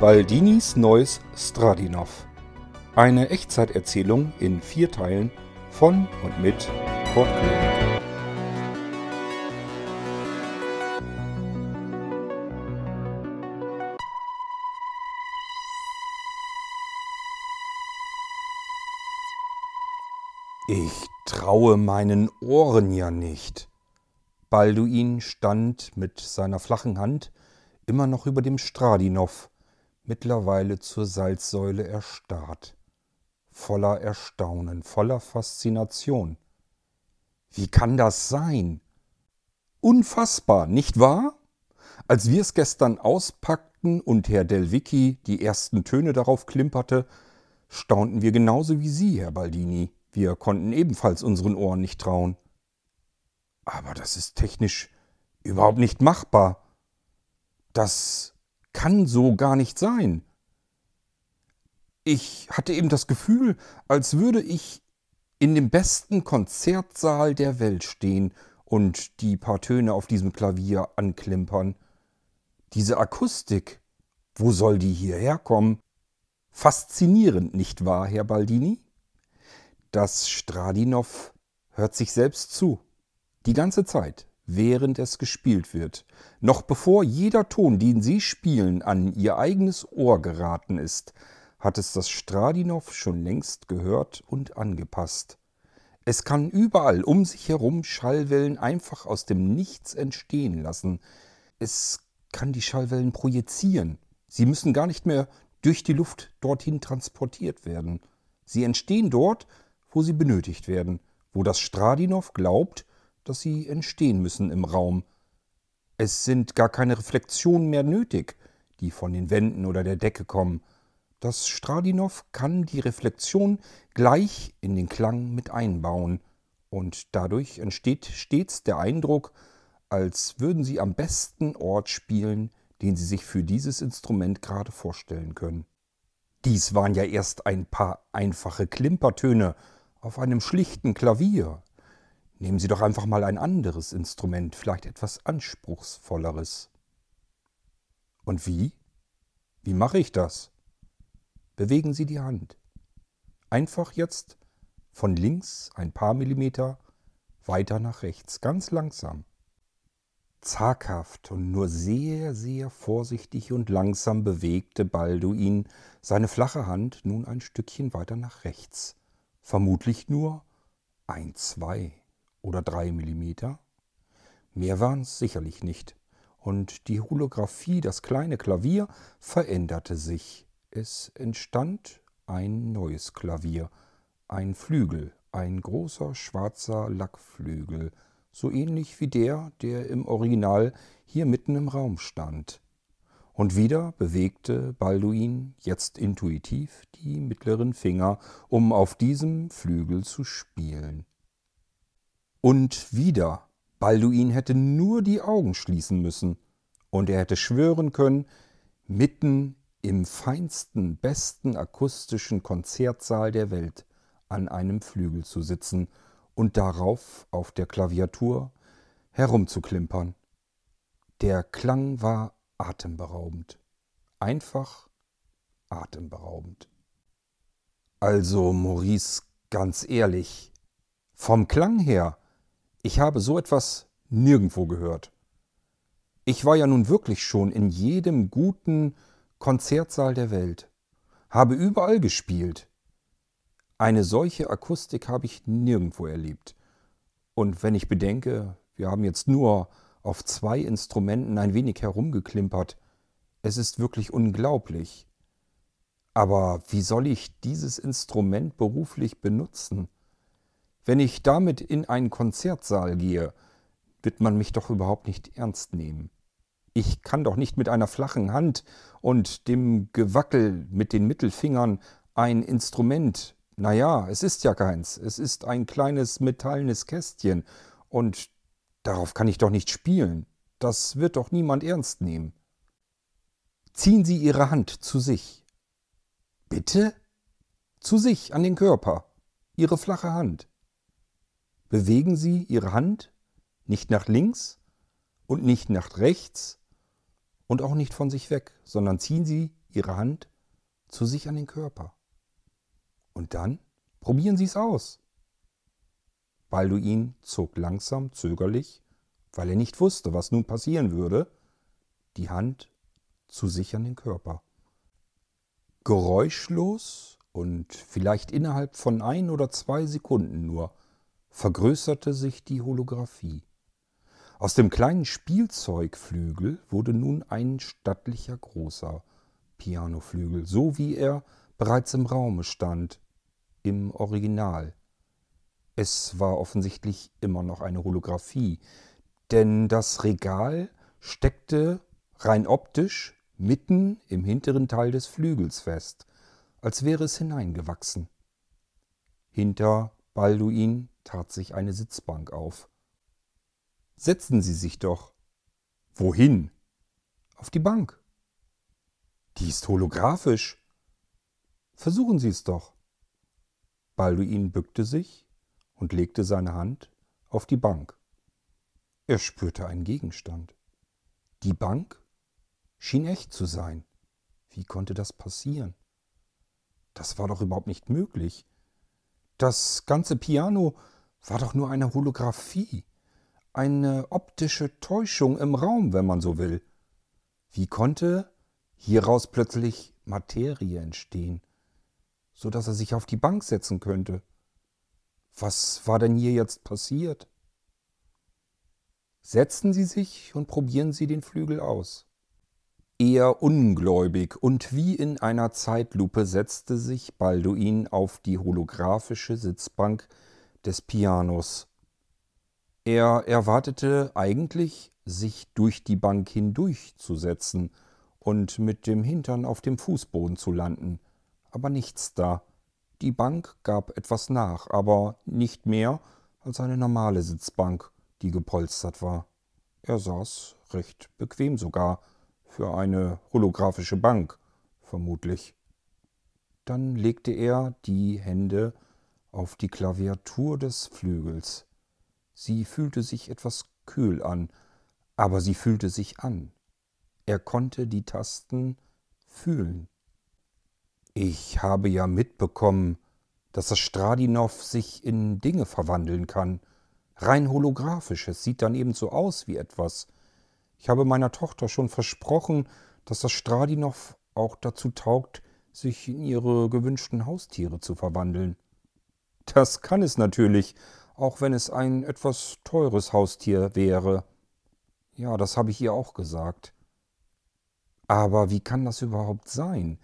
Baldinis neues Stradinov. Eine Echtzeiterzählung in vier Teilen von und mit Kurt König. Ich traue meinen Ohren ja nicht. Balduin stand mit seiner flachen Hand immer noch über dem Stradinow, mittlerweile zur Salzsäule erstarrt. Voller Erstaunen, voller Faszination. Wie kann das sein? Unfassbar, nicht wahr? Als wir es gestern auspackten und Herr Delvicki die ersten Töne darauf klimperte, staunten wir genauso wie Sie, Herr Baldini. Wir konnten ebenfalls unseren Ohren nicht trauen. Aber das ist technisch überhaupt nicht machbar. Das kann so gar nicht sein. Ich hatte eben das Gefühl, als würde ich in dem besten Konzertsaal der Welt stehen und die paar Töne auf diesem Klavier anklimpern. Diese Akustik, wo soll die hierher kommen? Faszinierend, nicht wahr, Herr Baldini? Das Stradinow hört sich selbst zu. Die ganze Zeit, während es gespielt wird, noch bevor jeder Ton, den Sie spielen, an Ihr eigenes Ohr geraten ist, hat es das Stradinow schon längst gehört und angepasst. Es kann überall um sich herum Schallwellen einfach aus dem Nichts entstehen lassen. Es kann die Schallwellen projizieren. Sie müssen gar nicht mehr durch die Luft dorthin transportiert werden. Sie entstehen dort, wo sie benötigt werden, wo das Stradinow glaubt, dass sie entstehen müssen im Raum. Es sind gar keine Reflexionen mehr nötig, die von den Wänden oder der Decke kommen. Das Stradinow kann die Reflexion gleich in den Klang mit einbauen, und dadurch entsteht stets der Eindruck, als würden Sie am besten Ort spielen, den Sie sich für dieses Instrument gerade vorstellen können. Dies waren ja erst ein paar einfache Klimpertöne auf einem schlichten Klavier. Nehmen Sie doch einfach mal ein anderes Instrument, vielleicht etwas anspruchsvolleres. Und wie? Wie mache ich das? Bewegen Sie die Hand. Einfach jetzt von links ein paar Millimeter weiter nach rechts, ganz langsam. Zaghaft und nur sehr, sehr vorsichtig und langsam bewegte Balduin seine flache Hand nun ein Stückchen weiter nach rechts. Vermutlich nur ein, zwei, oder drei Millimeter. Mehr waren es sicherlich nicht. Und die Holographie, das kleine Klavier, veränderte sich. Es entstand ein neues Klavier, ein Flügel, ein großer schwarzer Lackflügel, so ähnlich wie der, der im Original hier mitten im Raum stand. Und wieder bewegte Balduin, jetzt intuitiv, die mittleren Finger, um auf diesem Flügel zu spielen. Und wieder, Balduin hätte nur die Augen schließen müssen, und er hätte schwören können, mitten im feinsten, besten akustischen Konzertsaal der Welt an einem Flügel zu sitzen und darauf auf der Klaviatur herumzuklimpern. Der Klang war atemberaubend, einfach atemberaubend. Also, Maurice, ganz ehrlich, vom Klang her ich habe so etwas nirgendwo gehört. Ich war ja nun wirklich schon in jedem guten Konzertsaal der Welt, habe überall gespielt. Eine solche Akustik habe ich nirgendwo erlebt. Und wenn ich bedenke, wir haben jetzt nur auf zwei Instrumenten ein wenig herumgeklimpert, es ist wirklich unglaublich. Aber wie soll ich dieses Instrument beruflich benutzen? Wenn ich damit in einen Konzertsaal gehe, wird man mich doch überhaupt nicht ernst nehmen. Ich kann doch nicht mit einer flachen Hand und dem Gewackel mit den Mittelfingern ein Instrument, naja, es ist ja keins, es ist ein kleines metallenes Kästchen, und darauf kann ich doch nicht spielen. Das wird doch niemand ernst nehmen. Ziehen Sie Ihre Hand zu sich. Bitte? Zu sich, an den Körper. Ihre flache Hand bewegen Sie Ihre Hand nicht nach links und nicht nach rechts und auch nicht von sich weg, sondern ziehen Sie Ihre Hand zu sich an den Körper. Und dann probieren Sie es aus. Balduin zog langsam, zögerlich, weil er nicht wusste, was nun passieren würde, die Hand zu sich an den Körper. Geräuschlos und vielleicht innerhalb von ein oder zwei Sekunden nur vergrößerte sich die Holographie. Aus dem kleinen Spielzeugflügel wurde nun ein stattlicher großer Pianoflügel, so wie er bereits im Raume stand, im Original. Es war offensichtlich immer noch eine Holographie, denn das Regal steckte rein optisch mitten im hinteren Teil des Flügels fest, als wäre es hineingewachsen. Hinter Balduin tat sich eine Sitzbank auf. Setzen Sie sich doch. Wohin? Auf die Bank. Die ist holographisch. Versuchen Sie es doch. Balduin bückte sich und legte seine Hand auf die Bank. Er spürte einen Gegenstand. Die Bank schien echt zu sein. Wie konnte das passieren? Das war doch überhaupt nicht möglich. Das ganze Piano war doch nur eine Holographie, eine optische Täuschung im Raum, wenn man so will. Wie konnte hieraus plötzlich Materie entstehen, so dass er sich auf die Bank setzen könnte? Was war denn hier jetzt passiert? Setzen Sie sich und probieren Sie den Flügel aus. Eher ungläubig und wie in einer Zeitlupe setzte sich Balduin auf die holographische Sitzbank des Pianos. Er erwartete eigentlich, sich durch die Bank hindurchzusetzen und mit dem Hintern auf dem Fußboden zu landen, aber nichts da. Die Bank gab etwas nach, aber nicht mehr als eine normale Sitzbank, die gepolstert war. Er saß recht bequem sogar, für eine holographische Bank, vermutlich. Dann legte er die Hände auf die Klaviatur des Flügels. Sie fühlte sich etwas kühl an, aber sie fühlte sich an. Er konnte die Tasten fühlen. Ich habe ja mitbekommen, dass das Stradinow sich in Dinge verwandeln kann. Rein holographisches sieht dann eben so aus wie etwas. Ich habe meiner Tochter schon versprochen, dass das Stradinow auch dazu taugt, sich in ihre gewünschten Haustiere zu verwandeln. Das kann es natürlich, auch wenn es ein etwas teures Haustier wäre. Ja, das habe ich ihr auch gesagt. Aber wie kann das überhaupt sein?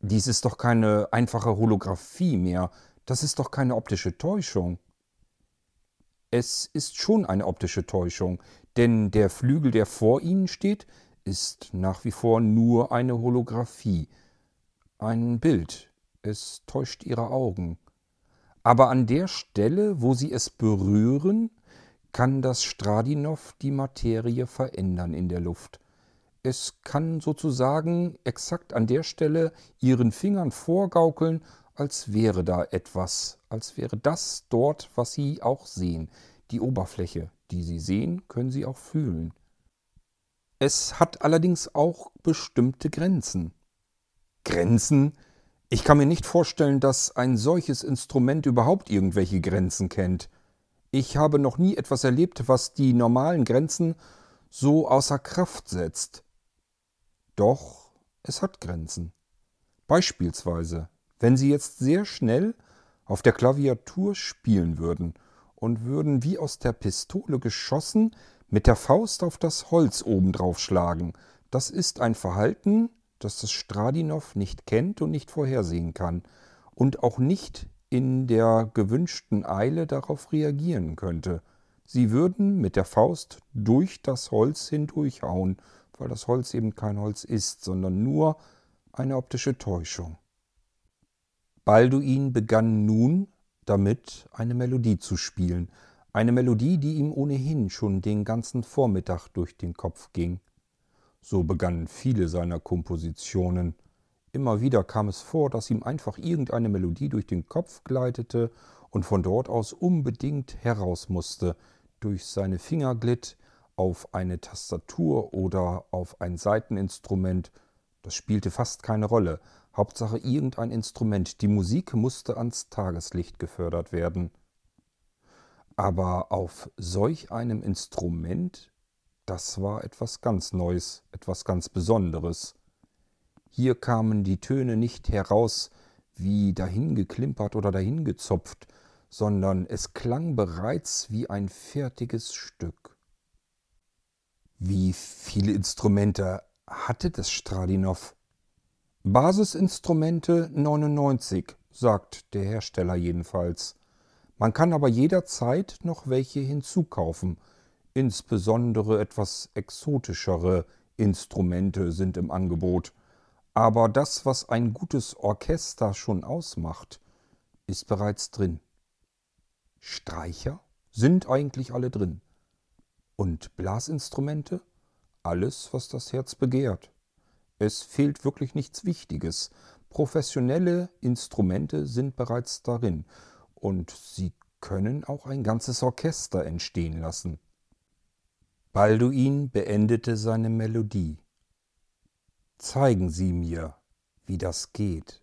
Dies ist doch keine einfache Holographie mehr, das ist doch keine optische Täuschung. Es ist schon eine optische Täuschung, denn der Flügel, der vor Ihnen steht, ist nach wie vor nur eine Holographie, ein Bild. Es täuscht Ihre Augen. Aber an der Stelle, wo Sie es berühren, kann das Stradinow die Materie verändern in der Luft. Es kann sozusagen exakt an der Stelle Ihren Fingern vorgaukeln, als wäre da etwas, als wäre das dort, was Sie auch sehen. Die Oberfläche, die Sie sehen, können Sie auch fühlen. Es hat allerdings auch bestimmte Grenzen. Grenzen? Ich kann mir nicht vorstellen, dass ein solches Instrument überhaupt irgendwelche Grenzen kennt. Ich habe noch nie etwas erlebt, was die normalen Grenzen so außer Kraft setzt. Doch es hat Grenzen. Beispielsweise, wenn Sie jetzt sehr schnell auf der Klaviatur spielen würden und würden wie aus der Pistole geschossen mit der Faust auf das Holz obendrauf schlagen. Das ist ein Verhalten, das das Stradinow nicht kennt und nicht vorhersehen kann und auch nicht in der gewünschten Eile darauf reagieren könnte. Sie würden mit der Faust durch das Holz hindurchhauen weil das Holz eben kein Holz ist, sondern nur eine optische Täuschung. Balduin begann nun damit eine Melodie zu spielen, eine Melodie, die ihm ohnehin schon den ganzen Vormittag durch den Kopf ging. So begannen viele seiner Kompositionen. Immer wieder kam es vor, dass ihm einfach irgendeine Melodie durch den Kopf gleitete und von dort aus unbedingt heraus musste, durch seine Finger glitt, auf eine Tastatur oder auf ein Saiteninstrument, Das spielte fast keine Rolle. Hauptsache irgendein Instrument. Die Musik musste ans Tageslicht gefördert werden. Aber auf solch einem Instrument, das war etwas ganz Neues, etwas ganz Besonderes. Hier kamen die Töne nicht heraus wie dahingeklimpert oder dahingezopft, sondern es klang bereits wie ein fertiges Stück. Wie viele Instrumente hatte das Stradinow? Basisinstrumente 99, sagt der Hersteller jedenfalls. Man kann aber jederzeit noch welche hinzukaufen. Insbesondere etwas exotischere Instrumente sind im Angebot. Aber das, was ein gutes Orchester schon ausmacht, ist bereits drin. Streicher sind eigentlich alle drin. Und Blasinstrumente? Alles, was das Herz begehrt. Es fehlt wirklich nichts Wichtiges. Professionelle Instrumente sind bereits darin und sie können auch ein ganzes Orchester entstehen lassen. Balduin beendete seine Melodie. Zeigen Sie mir, wie das geht.